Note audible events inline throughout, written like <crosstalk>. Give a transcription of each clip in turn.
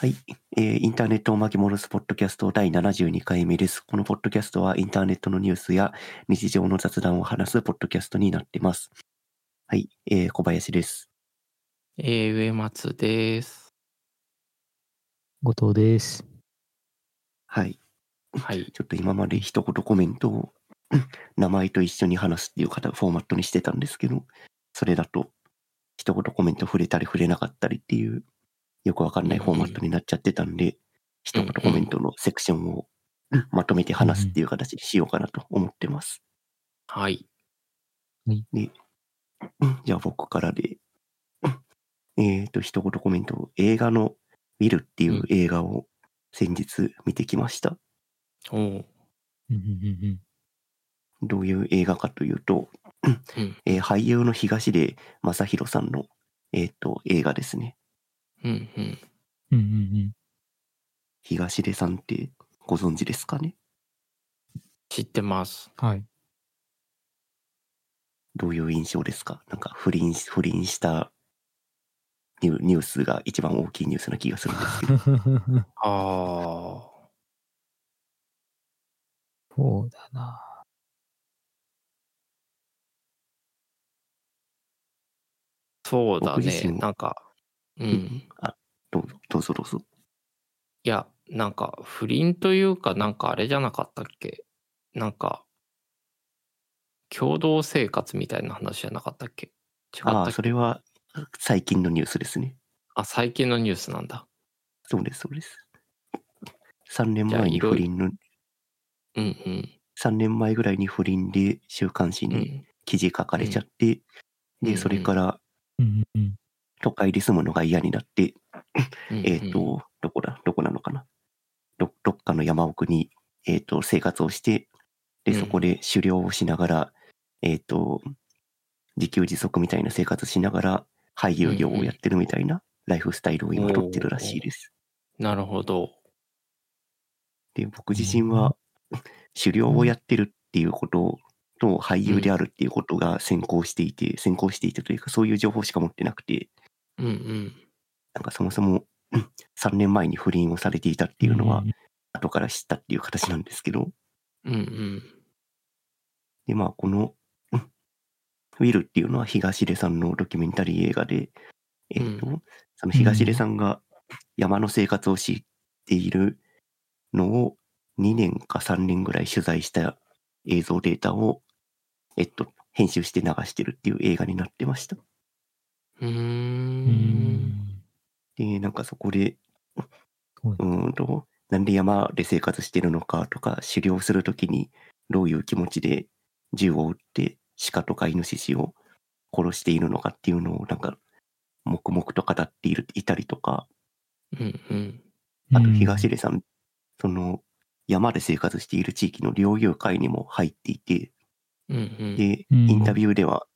はい、えーインターネットを巻き戻すポッドキャスト第72回目です。このポッドキャストはインターネットのニュースや日常の雑談を話すポッドキャストになっています。はい、えー小林です。えー、上松です。後藤です。はい、はい。ちょっと今まで一言コメントを名前と一緒に話すっていう方フォーマットにしてたんですけど、それだと一言コメント触れたり触れなかったりっていうよくわかんないフォーマットになっちゃってたんで、一言コメントのセクションをまとめて話すっていう形にしようかなと思ってます。はい。で、じゃあ僕からで、えっと、一言コメント、映画のウィルっていう映画を先日見てきました。おう。うんうんうんどういう映画かというと、うん。えー俳優の東出正宏さんの、えっと映画ですね。うん。うん。うんうんうん東出さんってご存知ですかね？知ってます。はい。どういう印象ですか？なんか不倫し、不倫したニュニュースが一番大きいニュースな気がするんですけど。<laughs> ああ。そうだな。そうだね。僕自身なんか、うん。どうぞ、どうぞどうぞ。いや、なんか、不倫というか、なんかあれじゃなかったっけ？なんか、共同生活みたいな話じゃなかったっけ？違ったあそれは最近のニュースですね。あ、最近のニュースなんだ。そうです、そうです。3年前に不倫の、うんうん。3年前ぐらいに不倫で週刊誌にうん。記事書かれちゃって、で、うんうんそれからうん都会で住むのが嫌になって、うんえっ、と、どこだ、どこなのかな？どどっかの山奥に、えっ、と、生活をして、で、うんそこで狩猟をしながら、えっ、と、自給自足みたいな生活しながら、俳優業をやってるみたいなライフスタイルを今取ってるらしいです。なるほど。で、僕自身は、狩猟をやってるっていうことと、俳優であるっていうことが先行していて、先行していてというか、そういう情報しか持ってなくて、うんうん。なんかそもそも、うん3年前に不倫をされていたっていうのは、後から知ったっていう形なんですけど、うんうん。で、まあ、この、うんウィルっていうのは東出さんのドキュメンタリー映画で、えっ、と、うその東出さんが山の生活をしているのを2年か3年ぐらい取材した映像データを、えっと、編集して流してるっていう映画になってました。うんん。で、なんかそこで、そうんと、なんで山で生活してるのかとか、狩猟するときにどういう気持ちで銃を撃って鹿とかイノシシを殺しているのかっていうのをなんか黙々と語っているいたりとか、うんうん。あと東出さん、その山で生活している地域の猟友会にも入っていて、うんうん。で、うんインタビューでは、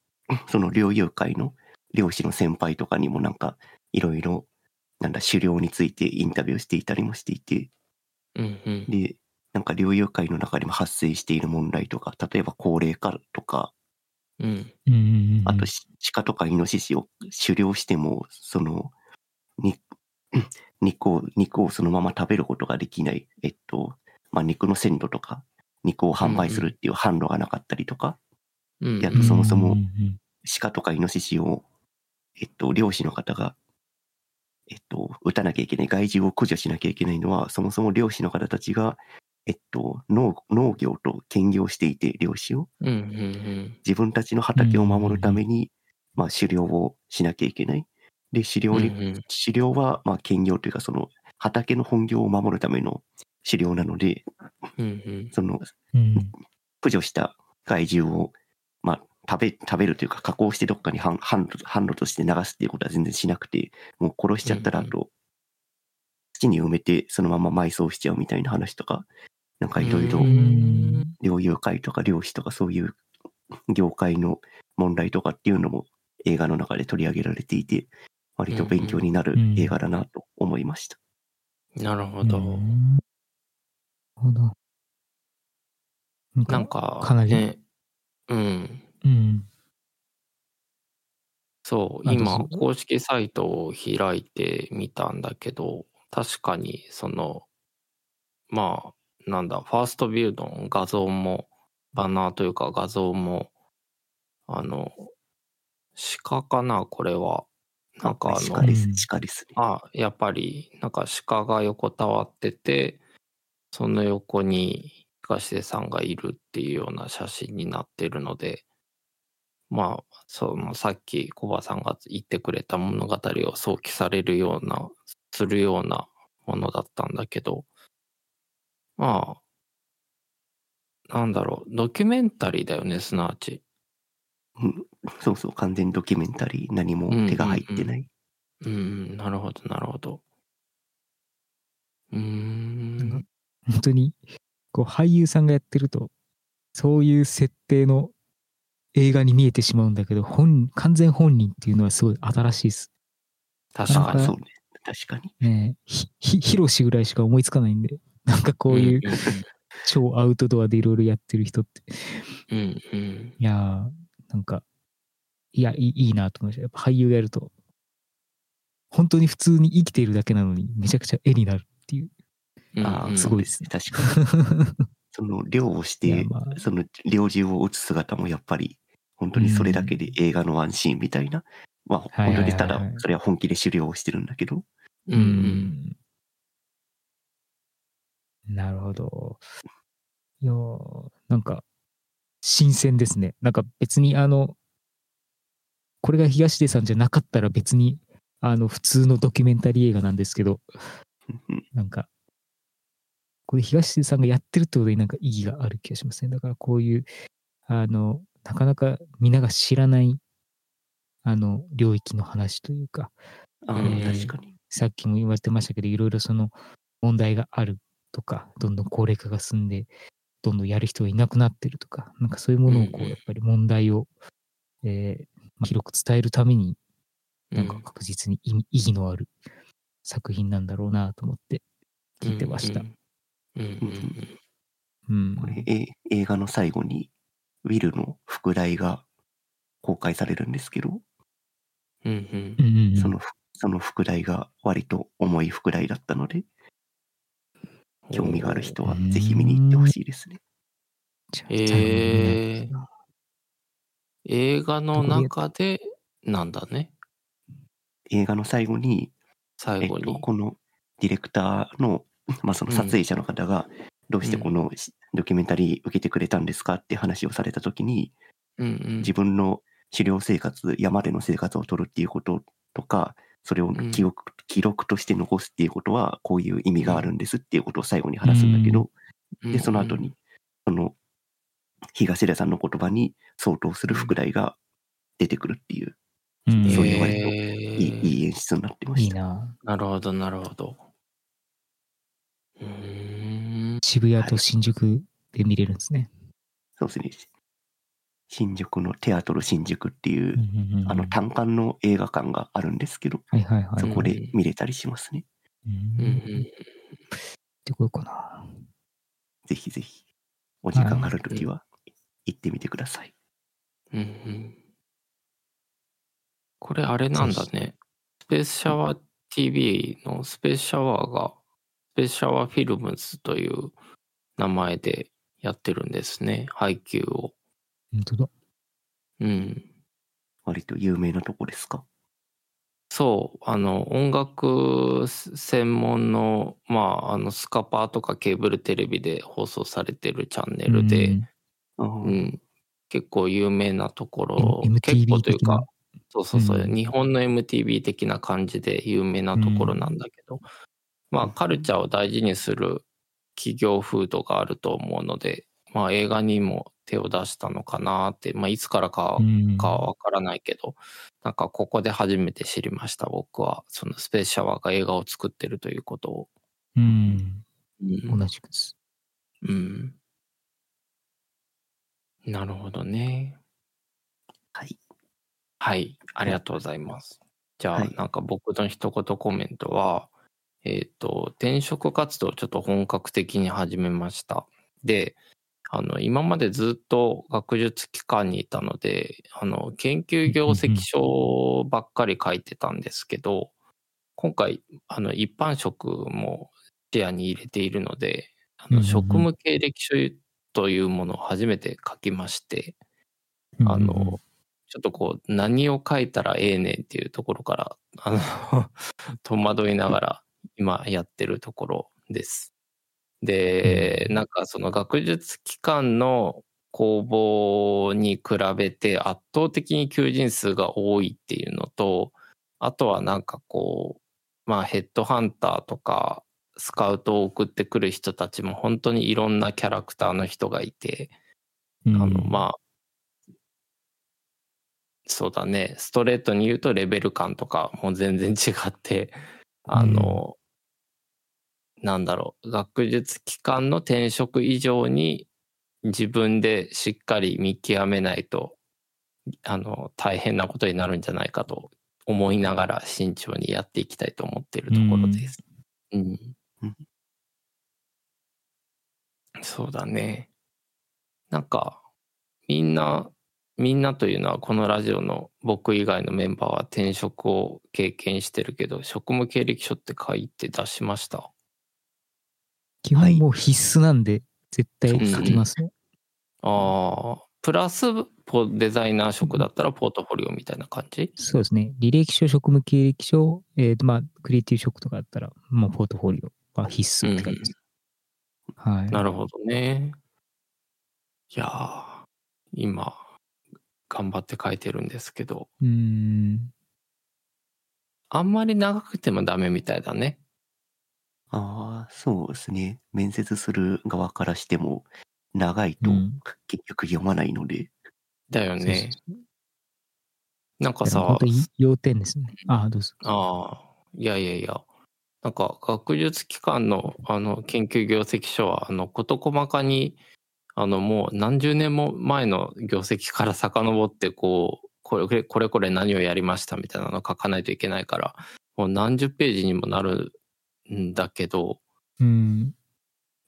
その猟友会の漁師の先輩とかにもなんかいろいろなんだ狩猟についてインタビューしていたりもしていて、うんうん。で、なんか猟友会の中でも発生している問題とか、例えば高齢化とか、うん。うんうんうん。あとし鹿とかイノシシを狩猟しても、その、に <clears throat> 肉を、肉をそのまま食べることができない、えっと、まあ、肉の鮮度とか、肉を販売するっていう販路がなかったりとか、うんやっとそもそもうんうん鹿とかイノシシを、えっと、漁師の方が、えっと、撃たなきゃいけない、害獣を駆除しなきゃいけないのは、そもそも漁師の方たちが、えっと、農農業と兼業していて、漁師を、うんうんうん。自分たちの畑を守るために、まあ、狩猟をしなきゃいけない。で、狩猟に、うんうん狩猟は、まあ、兼業というか、その、畑の本業を守るための狩猟なので、うんうん。その、うん駆除した害獣を、まあ、食べ、食べるというか、加工してどっかに販販路販路として流すっていうことは全然しなくて、もう殺しちゃったら、と、土に埋めて、そのまま埋葬しちゃうみたいな話とか、なんかいろいろう、ん猟友会とか漁師とかそういう業界の問題とかっていうのも映画の中で取り上げられていて、割と勉強になる映画だなと思いました。なるほど。うんなるほど。なんかなんか、かなりね、うん。うん。そう、今、ぞ公式サイトを開いてみたんだけど、確かに、その、まあ、なんだ、ファーストビューの画像も、バナーというか画像も、あの、鹿かな、これは。なんかあの、鹿ですうん、鹿ですね。あ、やっぱり、なんか鹿が横たわってて、その横に東出さんがいるっていうような写真になってるので、まあ、そのさっきコバさんが言ってくれた物語を想起されるような、するようなものだったんだけど、まあ、なんだろう、ドキュメンタリーだよね、すなわち。うんそうそう、完全ドキュメンタリー、何も手が入ってない。うん、なるほど、なるほど。うーん。本当に、こう俳優さんがやってると、そういう設定の映画に見えてしまうんだけど、本、完全本人っていうのはすごい新しいです。確かに。そうね。確かに。ねえひ、ひ、ヒロシぐらいしか思いつかないんで、<laughs> なんかこういう超アウトドアでいろいろやってる人って、うん。うん、うん。いやー、なんか、いや、いいいいなと思いました。やっぱ俳優がやると、本当に普通に生きているだけなのに、めちゃくちゃ絵になるっていう。うんああ、うんそうですね。確かに。<laughs> その、漁をして、まあその、猟銃を撃つ姿もやっぱり、本当にそれだけで映画のワンシーンみたいな。まあ、本当にただ、それは本気で狩猟をしてるんだけど、うんうん。なるほど。いやーなんか、新鮮ですね。なんか別にあの、これが東出さんじゃなかったら別に、あの、普通のドキュメンタリー映画なんですけど、うんなんか、これ東出さんがやってるってことになんか意義がある気がしますね。だからこういう、あの、なかなかみんなが知らない、あの、領域の話というか、ああ、うん確かに。さっきも言われてましたけど、いろいろその問題があるとか、どんどん高齢化が進んで、どんどんやる人がいなくなってるとか、なんかそういうものをこう、うんうんやっぱり問題を、えーまあ広く伝えるために、なんか確実に意義のある作品なんだろうなと思って聞いてました。うんうんうんうん。これ、え映画の最後に、ウィルの副題が公開されるんですけど、うんうん。その、その副題が割と重い副題だったので、興味がある人はぜひ見に行ってほしいですね。えー映画の中でなんだね。映画の最後に、えっと、最後に、このディレクターの、まあ、その撮影者の方が、どうしてこのしドキュメンタリー受けてくれたんですかって話をされたときに、うんうん。自分の狩猟生活、山での生活を取るっていうこととか、それをうん。記録,、記録として残すっていうことは、こういう意味があるんですっていうことを最後に話すんだけど、で、その後に、その、東出さんの言葉に相当する副題が出てくるっていう、うん。そういう割とえーいいいい演出になってまいいした。な。なるほどなるほど。うーん渋谷と新宿で見れるんですね。そうですね。新宿のテアトル新宿っていう、うんうんうんあの単館の映画館があるんですけど、はいはいはい。そこで見れたりしますね。うんうんうんってこようかな。ぜひぜひ、お時間があるときは行ってみてください。うんうんこれあれなんだね。スペースシャワー TV のスペースシャワーが、ススシャワーフィルムズという名前でやってるんですね。配給を。本当だ。うん。割と有名なとこですか？そう、あの、音楽専門の、まあ、あの、スカパーとかケーブルテレビで放送されてるチャンネルで、うんうん、結構有名なところ、結構というかそうそうそう、うん日本の MTV 的な感じで有名なところなんだけど、まあカルチャーを大事にする企業風土があると思うので、まあ映画にも手を出したのかなって、まあいつからかうんかはわからないけど、なんかここで初めて知りました、僕は。そのスペースシャワーが映画を作ってるということを。うん。うん同じくです。うん。なるほどね。はい。はい、ありがとうございます。じゃあ、はいなんか僕の一言コメントは、えっ、と、転職活動をちょっと本格的に始めました。で、あの、今までずっと学術機関にいたので、あの、研究業績書ばっかり書いてたんですけど、今回、あの、一般職も視野に入れているので、あの、職務経歴書というものを初めて書きまして、あの、ちょっとこう、何を書いたらええねんっていうところから、あの、<laughs> 戸惑いながら今やってるところです。で、なんかその学術機関の公募に比べて圧倒的に求人数が多いっていうのと、あとはなんかこう、まあヘッドハンターとかスカウトを送ってくる人たちも本当にいろんなキャラクターの人がいて、あの、まあ、そうだね、ストレートに言うとレベル感とかも全然違って、あの、なんだろう、学術機関の転職以上に自分でしっかり見極めないと、あの、大変なことになるんじゃないかと思いながら慎重にやっていきたいと思っているところです。うん。うんそうだね。なんか、みんな、みんなというのはこのラジオの僕以外のメンバーは転職を経験してるけど、職務経歴書って書いて出しました？基本もう必須なんで、絶対書きますね。ああ、プラスポデザイナー職だったらポートフォリオみたいな感じ？そうですね。履歴書、職務経歴書、えーと、まあ、クリエイティブ職とかだったら、もうポートフォリオは必須って感じです。はい。なるほどね。いやー、今、頑張って書いてるんですけど、うーん。あんまり長くてもダメみたいだね。ああ、そうですね。面接する側からしても、長いとうん結局読まないので、だよね。そうそうなんかさ要点ですね。ああ、どうぞ。ああ、いやいやいや。なんか学術機関のあの研究業績書はあの事細かにあのもう何十年も前の業績から遡ってこうこれこれこれ何をやりましたみたいなの書かないといけないからもう何十ページにもなるんだけどうん。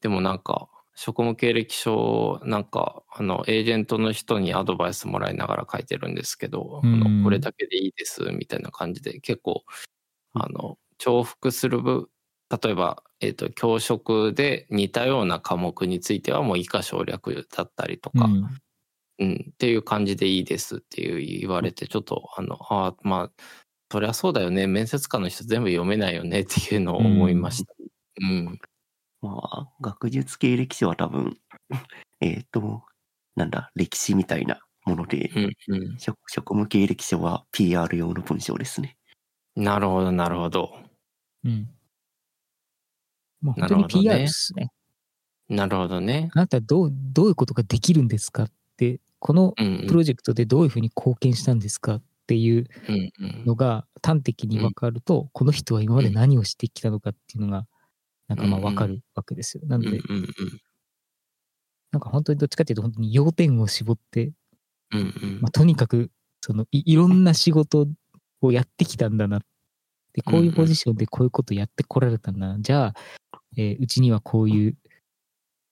でもなんか職務経歴書なんかあのエージェントの人にアドバイスもらいながら書いてるんですけど、あうんのこれだけでいいですみたいな感じで結構あの重複する部例えば、えっと教職で似たような科目についてはもう以下省略だったりとか、うんうん、っていう感じでいいですっていう言われて、ちょっと、あの、ああ、まあ、そりゃそうだよね。面接官の人全部読めないよねっていうのを思いました。うん。まあ、学術経歴書は多分、<laughs> えっ、と、なんだ、歴史みたいなもので、うん、うん。職職務経歴書は PR 用の文章ですね。なるほど、なるほど。うん。もうな本当にるほどね PR ですね。なるほどね。あなたどう、どういうことができるんですかって、このうん、うんプロジェクトでどういうふうに貢献したんですかっていううん、うんのが端的に分かると、この人は今まで何をしてきたのかっていうのが、なんかまあうんうん分かるわけですよ。なので、うん、うん、なんか本当にどっちかっていうと、本当に要点を絞って、うん、うんまあ、とにかく、そのい、いろんな仕事をやってきたんだな。で、こういうポジションでこういうことやってこられたんだな。じゃあ、えーうちにはこういう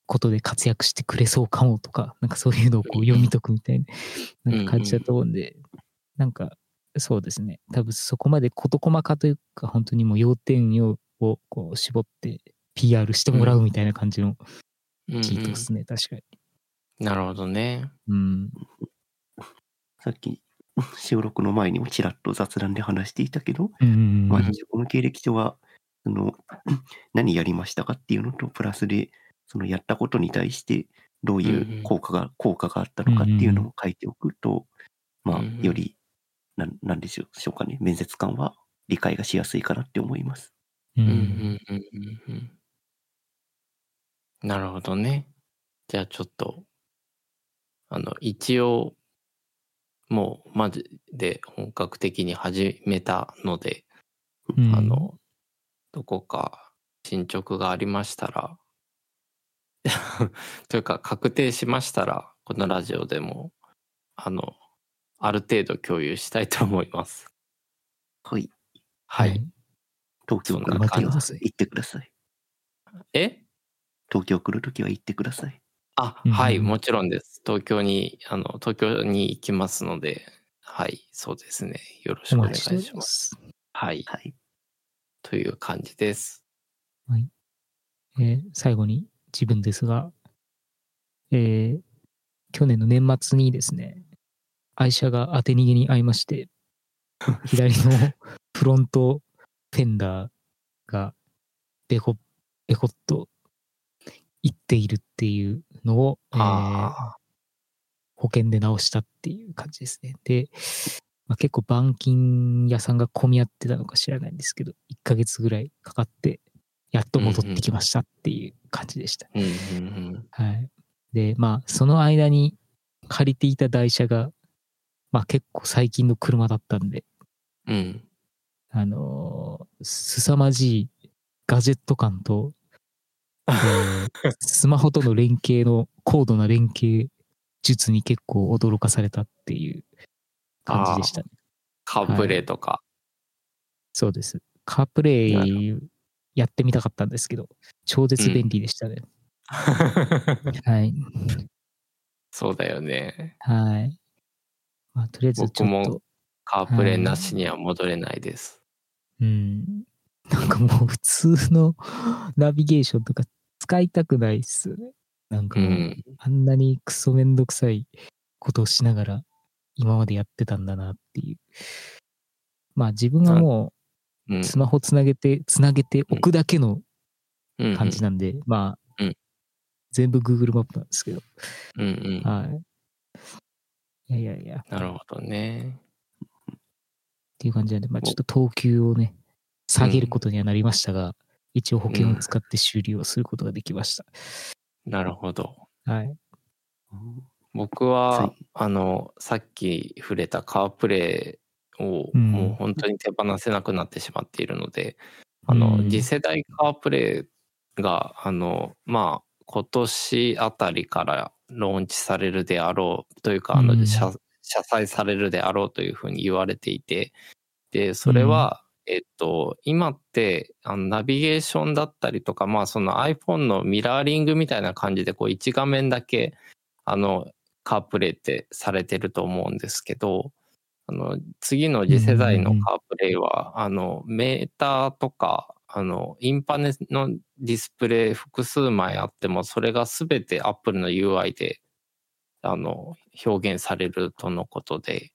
ことで活躍してくれそうかもとか、なんかそういうのをこう読み解くみたいななんか感じだと思うんで、なんかそうですね。多分そこまで事細かというか、本当にもう要点ををこう絞って PR してもらうみたいな感じのうんうんチートですね、確かに。なるほどね。うん。さっき収録の前にもちらっと雑談で話していたけど、うんうんうんまあ、職務経歴書は、その、<clears throat> 何やりましたかっていうのと、プラスで、そのやったことに対して、どういう効果が、効果があったのかっていうのを書いておくと、まあうんうん、より、なん、なんでしょうかね、面接官は理解がしやすいかなって思います。ううんん、うん、うん、うんうん。なるほどね。じゃあちょっと、あの、一応、もうマジで本格的に始めたので、うんあの、どこか進捗がありましたら、<laughs> というか確定しましたら、このラジオでも、あの、ある程度共有したいと思います。はい。はい。。東京来るときは行ってください。え？東京来るときは行ってください。あ、うんはい、もちろんです。東京に、あの、東京に行きますので、はい、そうですね。よろしくお願いしま。す。はい。はい。という感じです。えー最後に自分ですが、えー去年の年末にですね、愛車が当て逃げに遭いまして、<laughs> 左のフロントフェンダーがベコ、ベコっといっているっていうのを、えーあ保険で直したっていう感じですね。で、まあ、結構板金屋さんが混み合ってたのか知らないんですけど、1ヶ月ぐらいかかって、やっと戻ってきましたっていう感じでした。はい。で、まあ、その間に借りていた台車が、まあ結構最近の車だったんで、うん。うん。あのー凄まじいガジェット感と、えー <laughs> スマホとの連携の高度な連携術に結構驚かされたっていう感じでしたね。カープレイとか。そうです。カープレなイやってみたかったんですけど、超絶便利でしたね。はい。そうだよね。はい。まあ、とりあえずちょっ僕と、カープレイなしには戻れないです。うん。なんかもう普通の <laughs> ナビゲーションとか使いたくないっすよね。なんかもう、うん。あんなにクソめんどくさいことをしながら今までやってたんだなっていう。まあ自分はもうスマホつなげて、つなげておくだけのうん感じなんで、まあ、うん全部 Google マップなんですけど、うんうん。はい。いやいやいや、っなるほどね。ていう感じなんで、まあちょっと等級をね、下げることにはなりましたが、一応保険を使って修理をすることができました。なるほど。はい。うん僕はは、あの、さっき触れたカープレイを、うん。もう本当に手放せなくなってしまっているので、あの、うん次世代カープレイが、あの、まあ、今年あたりからローンチされるであろうというか、あの、うん。車車載されるであろうというふうに言われていて、で、それは、えっと、今って、あのナビゲーションだったりとか、まあ、その iPhone のミラーリングみたいな感じで、こう、一画面だけ、あの、カープレイってされてると思うんですけど、あの、次の次世代のカープレイは、あの、メーターとか、あの、インパネのディスプレイ複数枚あっても、それがすべて Apple の UI で、あの、表現されるとのことで、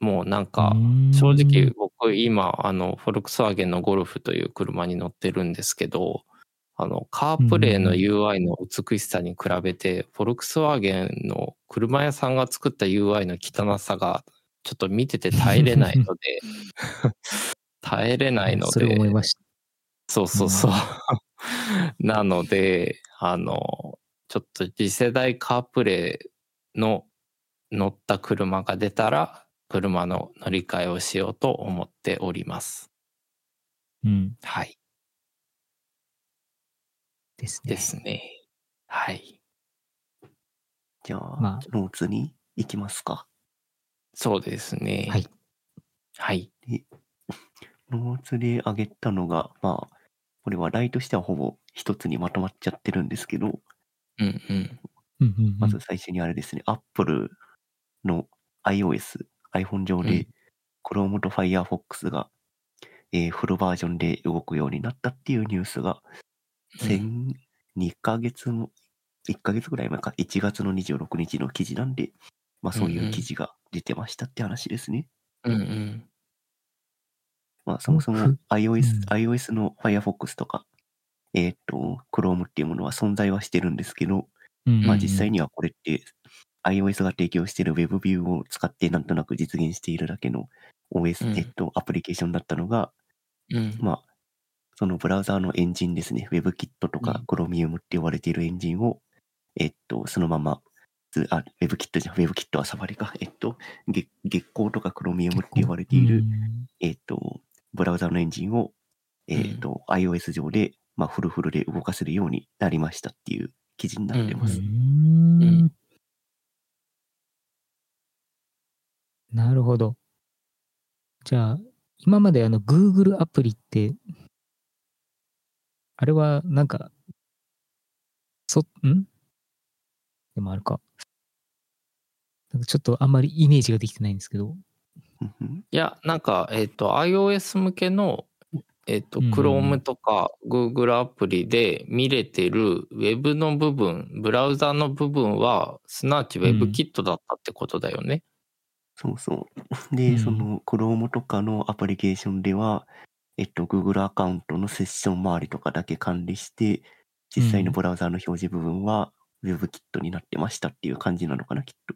もうなんか、正直僕今、あの、フォルクスワーゲンのゴルフという車に乗ってるんですけど、あの、カープレイの UI の美しさに比べて、フォルクスワーゲンの車屋さんが作った UI の汚さが、ちょっと見てて耐えれないので、<laughs> 耐えれないのそれを思いで、ました。そうそうそう。<laughs> なので、あの、ちょっと次世代カープレイの乗った車が出たら、車の乗り換えをしようと思っております。うん。はい。ですね。ですね。はい。じゃあ、まあノーツに行きますか？そうですね。はい。はい。<laughs> ノーツで上げたのが、まあ、これ話題としてはほぼ一つにまとまっちゃってるんですけど、うんうん。うんうんうんまず最初にあれですね、Apple の iOS、iPhone 上うんで Chrome と Firefox が、えーフルバージョンで動くようになったっていうニュースが、先2ヶ月の、1ヶ月ぐらい前か、1月の26日の記事なんで、まあそういう記事が出てましたって話ですね。うんうん。まあそもそもふ iOS、うん iOS の Firefox とか、えーっと、Chrome っていうものは存在はしてるんですけど、うんまあ実際にはこれって iOS が提供している WebView を使ってなんとなく実現しているだけの OS、うんえっと、アプリケーションだったのが、うん。まあ、そのブラウザーのエンジンですね、WebKit とか Chromium って呼ばれているエンジンを、えっと、そのまま、つあ、WebKit じゃん、WebKit はサファリか、えっと、月月光とか Chromium って呼ばれている、えっと、ブラウザーのエンジンを、えっと、iOS 上で、まあ、フルフルで動かせるようになりましたっていう記事になってまうす。なるほど。じゃあ、今まであの Google アプリって、あれはなんか、そ、ん？でもあるか。なんかちょっとあんまりイメージができてないんですけど、うんうんいや、なんか、えっ、と、iOS 向けの、えっ、と、うん Chrome とか Google アプリで見れてる Web の部分、ブラウザの部分は、すなわち WebKit だったってことだよね。そうそう。で、うんその Chrome とかのアプリケーションでは、えっと、Google アカウントのセッション周りとかだけ管理して、実際のブラウザーの表示部分は WebKit になってましたっていう感じなのかな、きっと。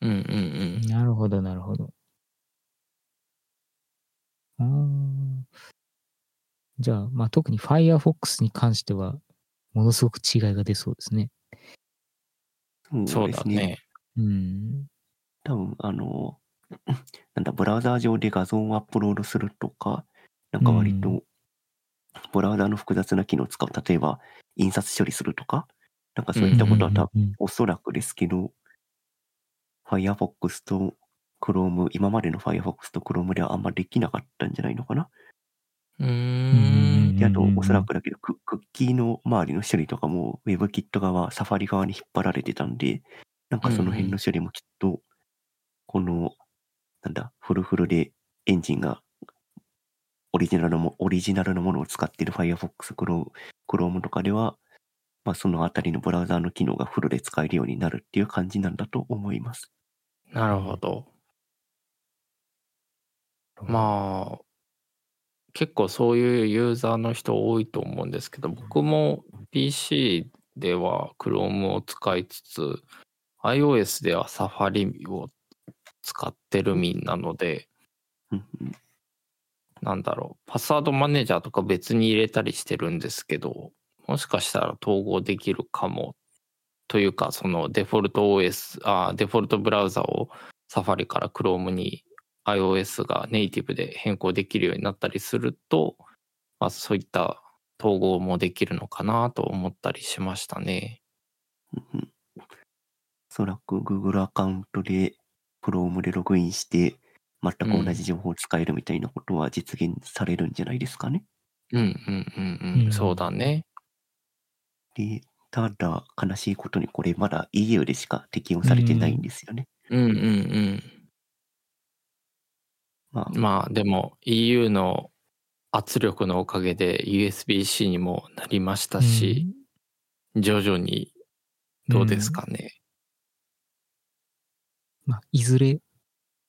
うんうんうん。なるほど、なるほど。あーじゃあ、まあ、特に Firefox に関しては、ものすごく違いが出そうですね。そうですね。だね。うん。多分、あの、<laughs> なんだ、ブラウザー上で画像をアップロードするとか、なんか割うと、ブラウザーの複雑な機能を使う、例えば、印刷処理するとか、なんかそういったことは多分、おそらくですけど、Firefox と Chrome、今までの Firefox と Chrome ではあんまできなかったんじゃないのかな。うーうんん。で、あとおそらくだけど、ククッキーの周りの処理とかも WebKit 側、サファリ側に引っ張られてたんで、なんかその辺の処理もきっと、この、なんだ、フルフルでエンジンがオリジナルのも、オリジナルのものを使っている Firefox、Chrome, とかでは、まあそのあたりのブラウザーの機能がフルで使えるようになるっていう感じなんだと思います。なるほど。まあ、結構そういうユーザーの人多いと思うんですけど、僕も PC では Chrome を使いつつ、iOS では Safari を使ってる民なので、なんだろう、パスワードマネージャーとか別に入れたりしてるんですけど、もしかしたら統合できるかも。というか、そのデフォルト OS、あデフォルトブラウザを Safari から Chrome に iOS がネイティブで変更できるようになったりすると、まあ、そういった統合もできるのかなと思ったりしましたね。おそらく Google アカウントで Chrome でログインして、全く同じ情報を使えるみたいなことは実現されるんじゃないですかね。うんうんうんうん、うんそうだね。で、ただ悲しいことにこれまだ EU でしか適用されてないんですよね。うんうんうん。まあ、まあでも EU の圧力のおかげで USB-C にもなりましたし、徐々にどうですかね。まあ、いずれ、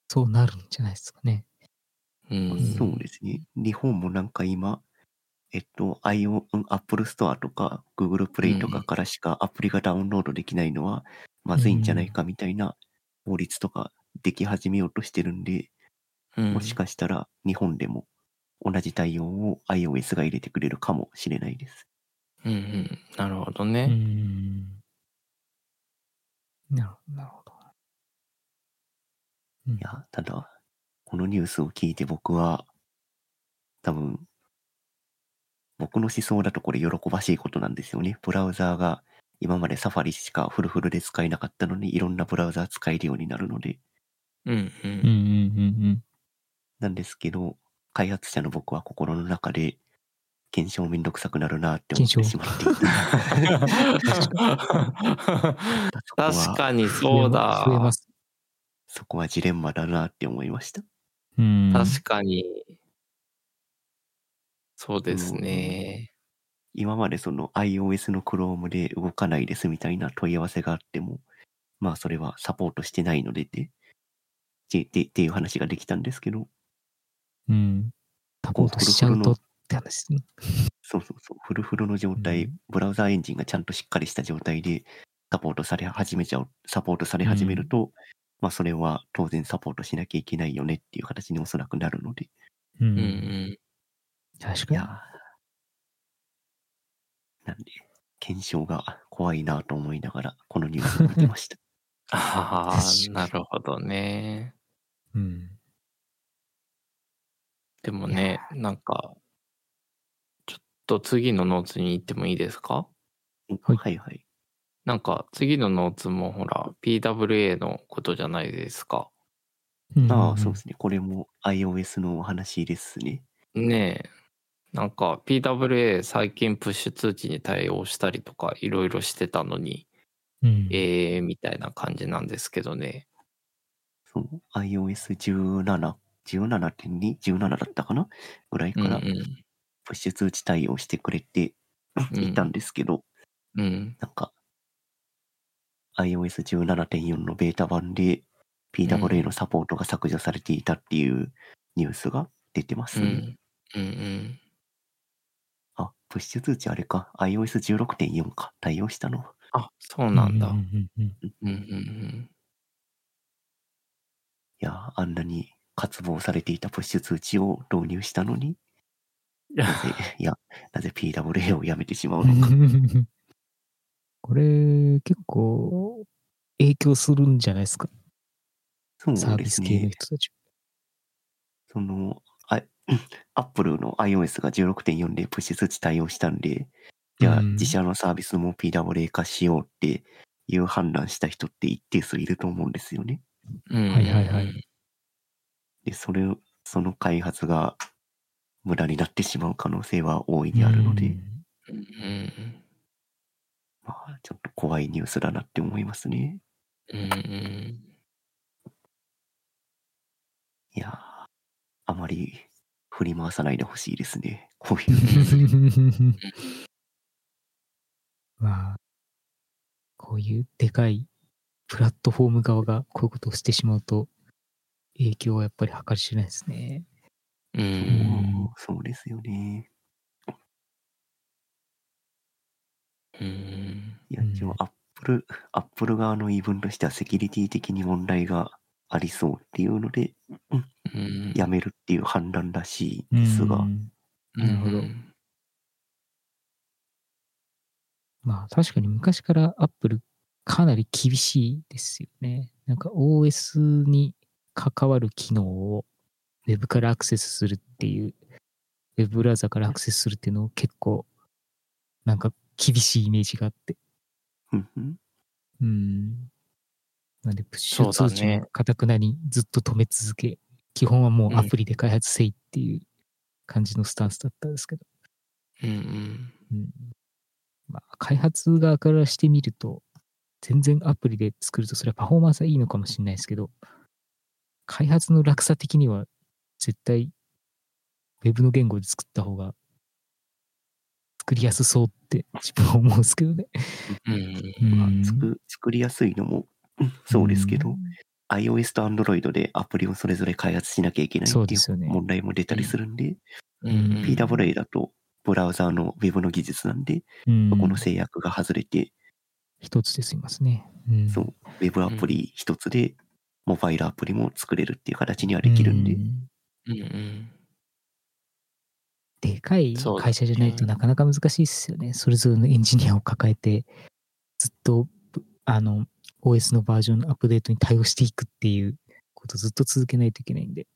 そうなるんじゃないですかね。うん。そうですね。日本もなんか今、えっと、IO、うん Apple Store とか Google Play とかからしかアプリがダウンロードできないのはまずいんじゃないかみたいな法律とかでき始めようとしてるんで、うんもしかしたら日本でも同じ対応を iOS が入れてくれるかもしれないです。うんうん。なるほどうね。ん。なるほど、なるほど。うんいや、ただ、このニュースを聞いて僕は、多分、僕の思想だとこれ喜ばしいことなんですよね。ブラウザーが今までサファリしかフルフルで使えなかったのに、いろんなブラウザー使えるようになるので。うんううんうんんうんなんですけど、開発者の僕は心の中で、検証めんどくさくなるなって思ってしまっていた。<laughs> 確かにうん。そうだ。増えます。そこはジレンマだなって思いました。うん。確かに。そうですね。今までその iOS の Chrome で動かないですみたいな問い合わせがあっても、まあそれはサポートしてないのでで、で、でっていう話ができたんですけど、うん。サポートしちゃうとって話ですね。そうそうそう、フルフルの状態、うんブラウザーエンジンがちゃんとしっかりした状態でサポートされ始めちゃう、サポートされ始めると、まあそれは当然サポートしなきゃいけないよねっていう形におそらくなるので、う。うんうんん。確かに。なんで、検証が怖いなと思いながら、このニュースを見てました。<laughs> ああ、なるほどね。うん。でもね、なんか、ちょっと次のノーツに行ってもいいですか？はいはいはい。なんか次のノーツもほら PWA のことじゃないですか。ああ、そうですね。これも iOS のお話ですね。ねえ。なんか PWA 最近プッシュ通知に対応したりとかいろいろしてたのに、うん。えーみたいな感じなんですけどね。そう、iOS17、17.2、17だったかな？ぐらいから、うんうん。プッシュ通知対応してくれてうん <laughs> いたんですけど、うん。なんか、iOS17.4 のベータ版で PWA のサポートが削除されていたっていうニュースが出てますね。うん。うん。あ、プッシュ通知あれか。iOS16.4 か。対応したの。あ、そうなんだ。ううんんうんうんうんうん。いや、あんなに渇望されていたプッシュ通知を導入したのに、<laughs> いや、なぜ PWA をやめてしまうのか。<laughs> これ、結構、影響するんじゃないですか？そうサーですビス系のね。人たち。その、あ、アップルの iOS が16.4でプッシュ通知対応したんで、じゃあうん自社のサービスも PWA 化しようっていう判断した人って一定数いると思うんですよね。うん。はいはいはい。で、それを、その開発が無駄になってしまう可能性は大いにあるので、うんうんうん。まあ、ちょっと怖いニュースだなって思いますね。うんうん。いやー、あまり振り回さないでほしいですね。こういうニュース。<laughs> まあ、こういうでかいプラットフォーム側がこういうことをしてしまうと、影響はやっぱり計り知れないですね。う。うんんそうですよね。うん。いや、うん。一応、アップル、アップル側の言い分としては、セキュリティ的に問題がありそうっていうので、うん。やめるっていう判断らしいんですが、うん。なるほど。うんまあ確かに昔からアップルかなり厳しいですよね。なんか OS に関わる機能を Web からアクセスするっていう、Web ブラウザからアクセスするっていうのを結構なんか厳しいイメージがあって。うんうんうん。なんでプッシュ通知もかたくなにずっと止め続け、基本はもうアプリで開発せいっていう感じのスタンスだったんですけど。うんうん。うんまあ、開発側からしてみると、全然アプリで作るとそれはパフォーマンスはいいのかもしれないですけど、開発の落差的には絶対 Web の言語で作った方が作りやすそうって自分は思うんですけどね。うん。まあうん作作りやすいのもうんそうですけど、ん。iOS と Android でアプリをそれぞれ開発しなきゃいけないっていう問題も出たりするんで、うん。PWA だとブラウザーの Web の技術なんで、うん。そこの制約が外れて、一つで済みますね。うん。そう、Web アプリ一つで、モバイルアプリも作れるっていう形にはできるんで、ううんうん。でかい会社じゃないとなかなか難しいですよね。それぞれのエンジニアを抱えて、ずっと、ぶあの、OS のバージョンのアップデートに対応していくっていうことをずっと続けないといけないんで。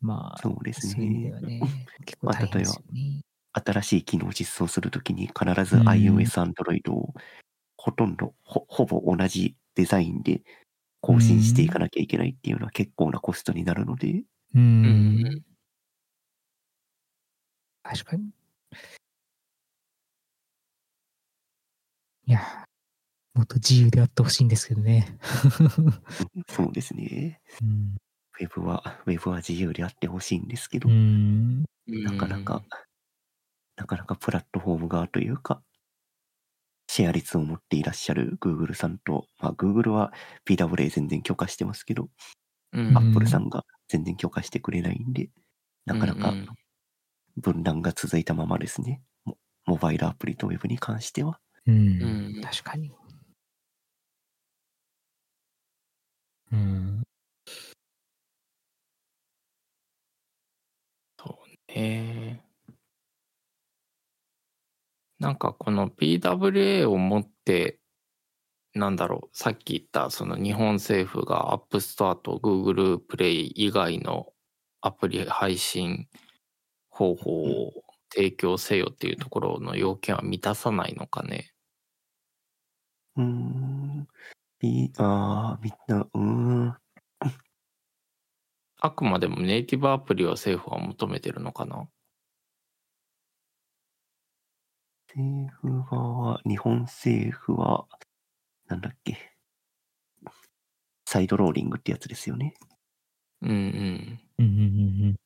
まあ、そうですね。はね、結構大変ですよね。新しい機能を実装するときに必ずうん iOS、Android をほとんどほ、ほぼ同じデザインで更新していかなきゃいけないっていうのは結構なコストになるので、ううんん。確かに。いや、もっと自由であってほしいんですけどね。うんそうですね。うん。Web は、Web は自由であってほしいんですけど、うん。なかなか、なかなかプラットフォーム側というか、シェア率を持っていらっしゃる Google さんと、まあ Google は PWA 全然許可してますけど、うん、Apple さんが全然許可してくれないんで、なかなか分断が続いたままですね。モモバイルアプリと Web に関しては。うんうん確かに。うん。そうね。なんかこの PWA を持って、なんだろう、さっき言ったその日本政府が App Store と Google Play 以外のアプリ配信方法を提供せよっていうところの要件は満たさないのかね。うーん。いあー、みんな、うーん。<laughs> あくまでもネイティブアプリを政府は求めてるのかな政府側は、日本政府は、なんだっけ。サイドローリングってやつですよね。うんうん。うんうんうんうん。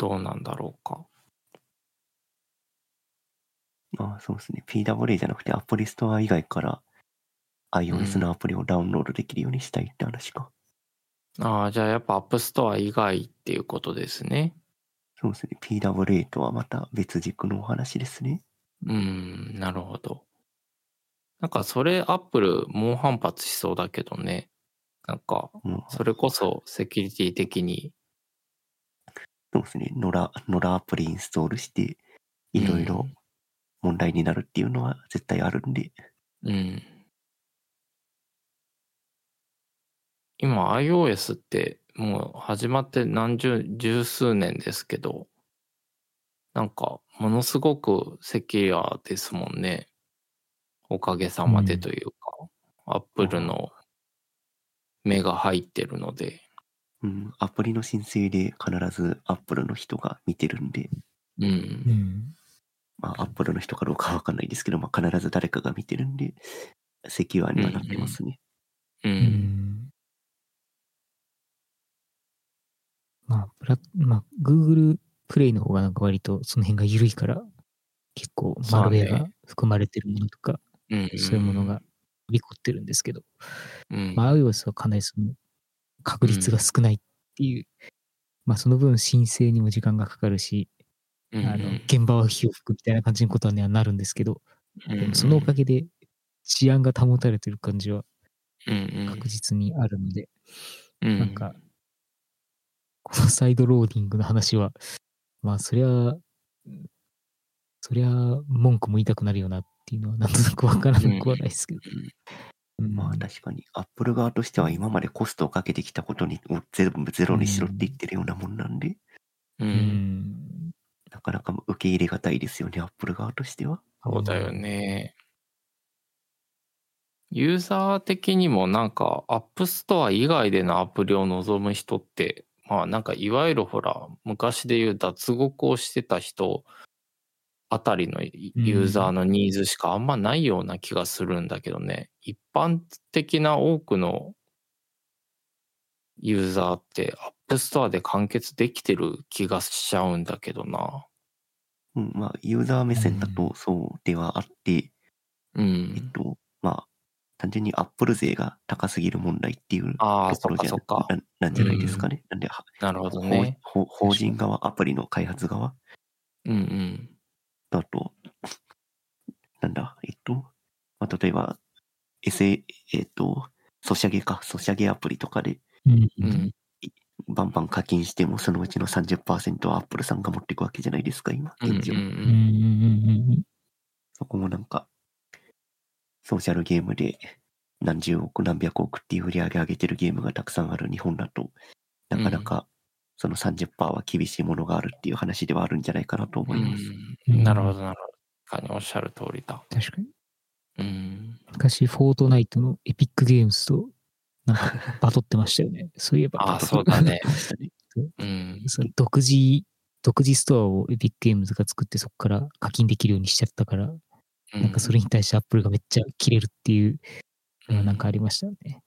どうなんだろうか。あそうですね。PWA じゃなくてアプリストア以外から iOS のアプリをダウンロードできるようにしたいって話か。ああ、じゃあやっぱ App Store 以外っていうことですね。そうですね。PWA とはまた別軸のお話ですね。うん、なるほど。なんかそれ Apple 猛反発しそうだけどね。なんか、それこそセキュリティ的に。そうですね。野良、野良アプリインストールして、いろいろ問題になるっていうのは絶対あるんで。うん。今 iOS ってもう始まって何十、十数年ですけど、なんかものすごくセキュアですもんね。おかげさまでというか、Apple の目が入ってるので。うん。アプリの申請で必ず Apple の人が見てるんで、うんう。ん。まあ Apple の人かどうかはわかんないですけど、まあ必ず誰かが見てるんで、セキュアにはなってますね。う。うんん。まあ、プラまあ、Google プレイの方がなんか割とその辺が緩いから、結構マルウェアが含まれてるものとか、うん。そういうものが飛び込ってるんですけど、うん。まあ、iOS はかなりその確率が少ないっていう、まあその分申請にも時間がかかるし、うんあの現場は火を吹くみたいな感じのことにはなるんですけど、でもそのおかげで治安が保たれてる感じはうん確実にあるので、うんなんか、このサイドローディングの話は、まあそりゃ、うんそりゃ文句も言いたくなるよなっていうのはなんとなくわからなくはないですけど。うんまあ確かに、Apple 側としては今までコストをかけてきたことにを全部ゼロにしろって言ってるようなもんなんで、う。うんん。なかなか受け入れがたいですよね、Apple 側としては。そうだよね。ユーザー的にもなんか App Store 以外でのアプリを望む人って、まあなんかいわゆるほら、昔で言う脱獄をしてた人あたりのユーザーのニーズしかあんまないような気がするんだけどね。一般的な多くのユーザーって App Store で完結できてる気がしちゃうんだけどな。うん、まあ、ユーザー目線だとそうではあって、うん。えっと、まあ、単純に Apple 税が高すぎる問題っていうところじゃ。ななんじゃないですかね。なんで、はなるほどね。法人側、アプリの開発側うんうん。だと、なんだ、えっと、まあ、例えば、SA、えっと、ソシャゲか、ソシャゲアプリとかでうん。うん。バンバン課金しても、そのうちの30%は Apple さんが持っていくわけじゃないですか、今、現状。うんうんうん。うんそこもなんか、ソーシャルゲームで何十億何百億っていう売り上げ上げてるゲームがたくさんある日本だと、なかなかその30%は厳しいものがあるっていう話ではあるんじゃないかなと思います。うんなるほど、なるほど。確かにおっしゃる通りだ。確かに。うん。昔、フォートナイトのエピックゲームズと、なんか、<laughs> バトってましたよね。そういえば。ああ、そうだね。うん。その独自、独自ストアをエピックゲームズが作ってそこから課金できるようにしちゃったから、なんかそれに対してアップルがめっちゃ切れるっていうのがなんかありましたよね。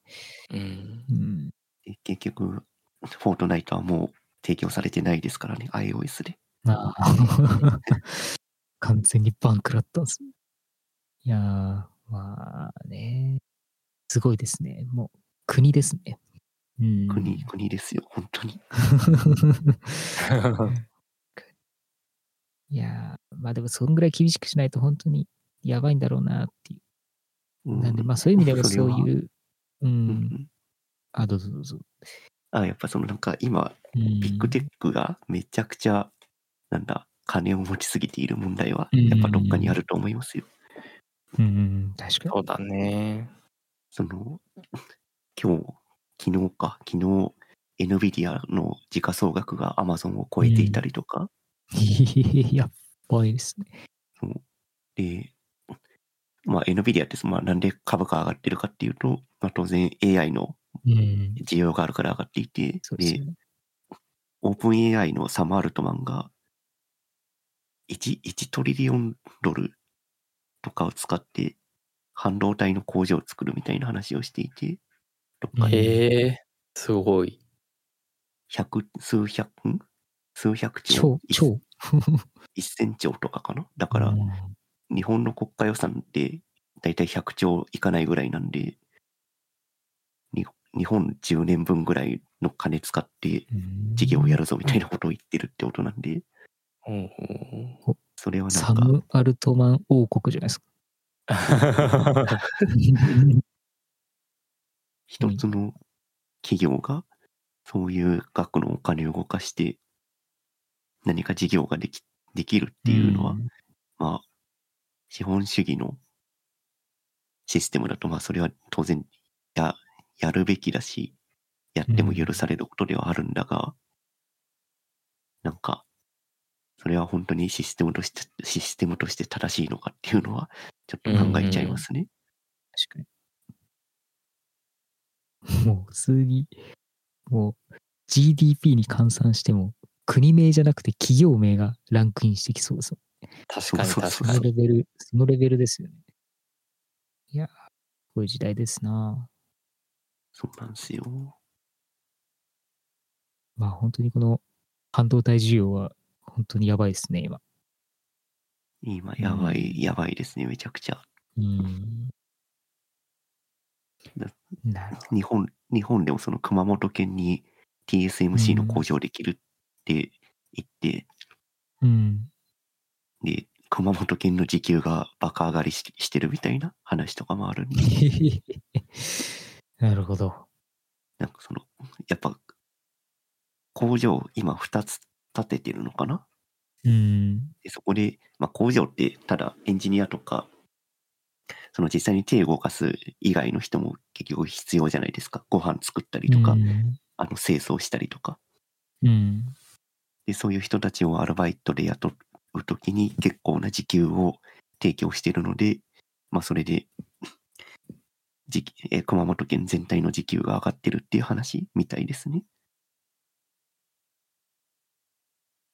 うん。うん。で結局、フォートナイトはもう提供されてないですからね、iOS で。ああ <laughs> 完全にバンクラったんです。いやー、まあね、すごいですね。もう国ですね。うん。国、国ですよ、本当に。<laughs> いやー、まあでもそんぐらい厳しくしないと本当にやばいんだろうなっていう。うんなんでまあそういう意味ではそういう、う、うんんあ、どうぞどうぞ。あ、やっぱそのなんか今、うんビッグテックがめちゃくちゃ、なんだ、金を持ちすぎている問題は、うんやっぱどっかにあると思いますよ。うんうん、確かに。そうだね。その、今日、昨日か、昨日、NVIDIA の時価総額が Amazon を超えていたりとか、<laughs> やっばいですね。そうで、まあ NVIDIA って、まあなんで株価上がってるかっていうと、まあ当然 AI のうん。需要があるから上がっていて、そうですよね。オープン AI のサム・アルトマンが1、1トリリオンドルとかを使って半導体の工場を作るみたいな話をしていて、どっかでへえ、すごい。百、数百、ん？数百兆？超、超。<laughs> 一千兆とかかな？だから、うん日本の国家予算ってだいたい100兆いかないぐらいなんで、に日本10年分ぐらいの金使って事業をやるぞみたいなことを言ってるってことなんで、それはなんか、サム・アルトマン王国じゃないですか。一つの企業がそういう額のお金を動かして何か事業ができできるっていうのは、ん。まあ、資本主義のシステムだと、まあ、それは当然や、やるべきだし、やっても許されることではあるんだが、なんか、それは本当にシステムとして、システムとして正しいのかっていうのは、ちょっと考えちゃいますね。確かに。もう普通に、もう GDP に換算しても、国名じゃなくて企業名がランクインしてきそうです。確かにそうそうその確かに。レベル、そのレベルですよね。いや、すごい時代ですな。そうなんですよ。まあ本当にこの半導体需要は本当にやばいですね、今。今、やばい、やばいですね、めちゃくちゃ。うん。日本、日本でもその熊本県に TSMC の工場できるって言って、うん。で、熊本県の時給がバカ上がりししてるみたいな話とかもあるんで、<laughs> なるほど。なんかその、やっぱ、工場今2つ建ててるのかな？うん。でそこで、まあ、工場ってただエンジニアとか、その実際に手を動かす以外の人も結局必要じゃないですか。ご飯作ったりとか、うん。あの清掃したりとか。うん。で、そういう人たちをアルバイトで雇うときに結構な時給を提供しているので、まあそれで、時給えー熊本県全体の時給が上がってるっていう話みたいですね。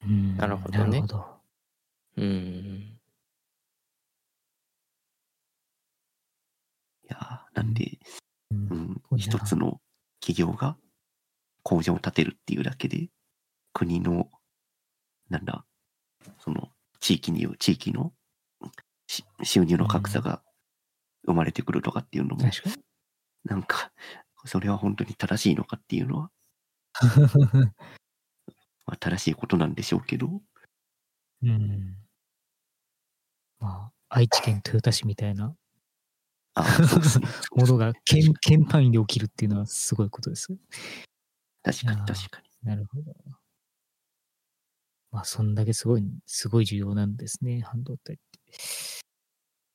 うんなるほどねなるほど。うん。いやーなんで、うんうん一つの企業が工場を建てるっていうだけで、国の、なんだ、その地域に、地域のし収入の格差が生まれてくるとかっていうのも。なんか、それは本当に正しいのかっていうのは、<laughs> まあ、正しいことなんでしょうけど、うん。まあ、愛知県豊田市みたいなあ <laughs> そうですね。ものが県県単位で起きるっていうのはすごいことです。確かに確かに。なるほど。まあ、そんだけすごい、すごい重要なんですね、半導体って。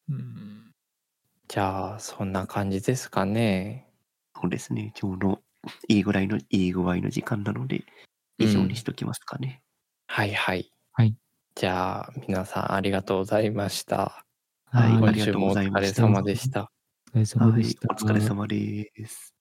うん。じゃあ、そんな感じですかね。そうですね。ちょうどいいぐらいの、いい具合の時間なので、以上にしときますかね。はいはい。はい。じゃあ、皆さんありがとうございました。はいありがとうお疲れざいました様でした。お疲れ様はい、でした。お疲れ様です。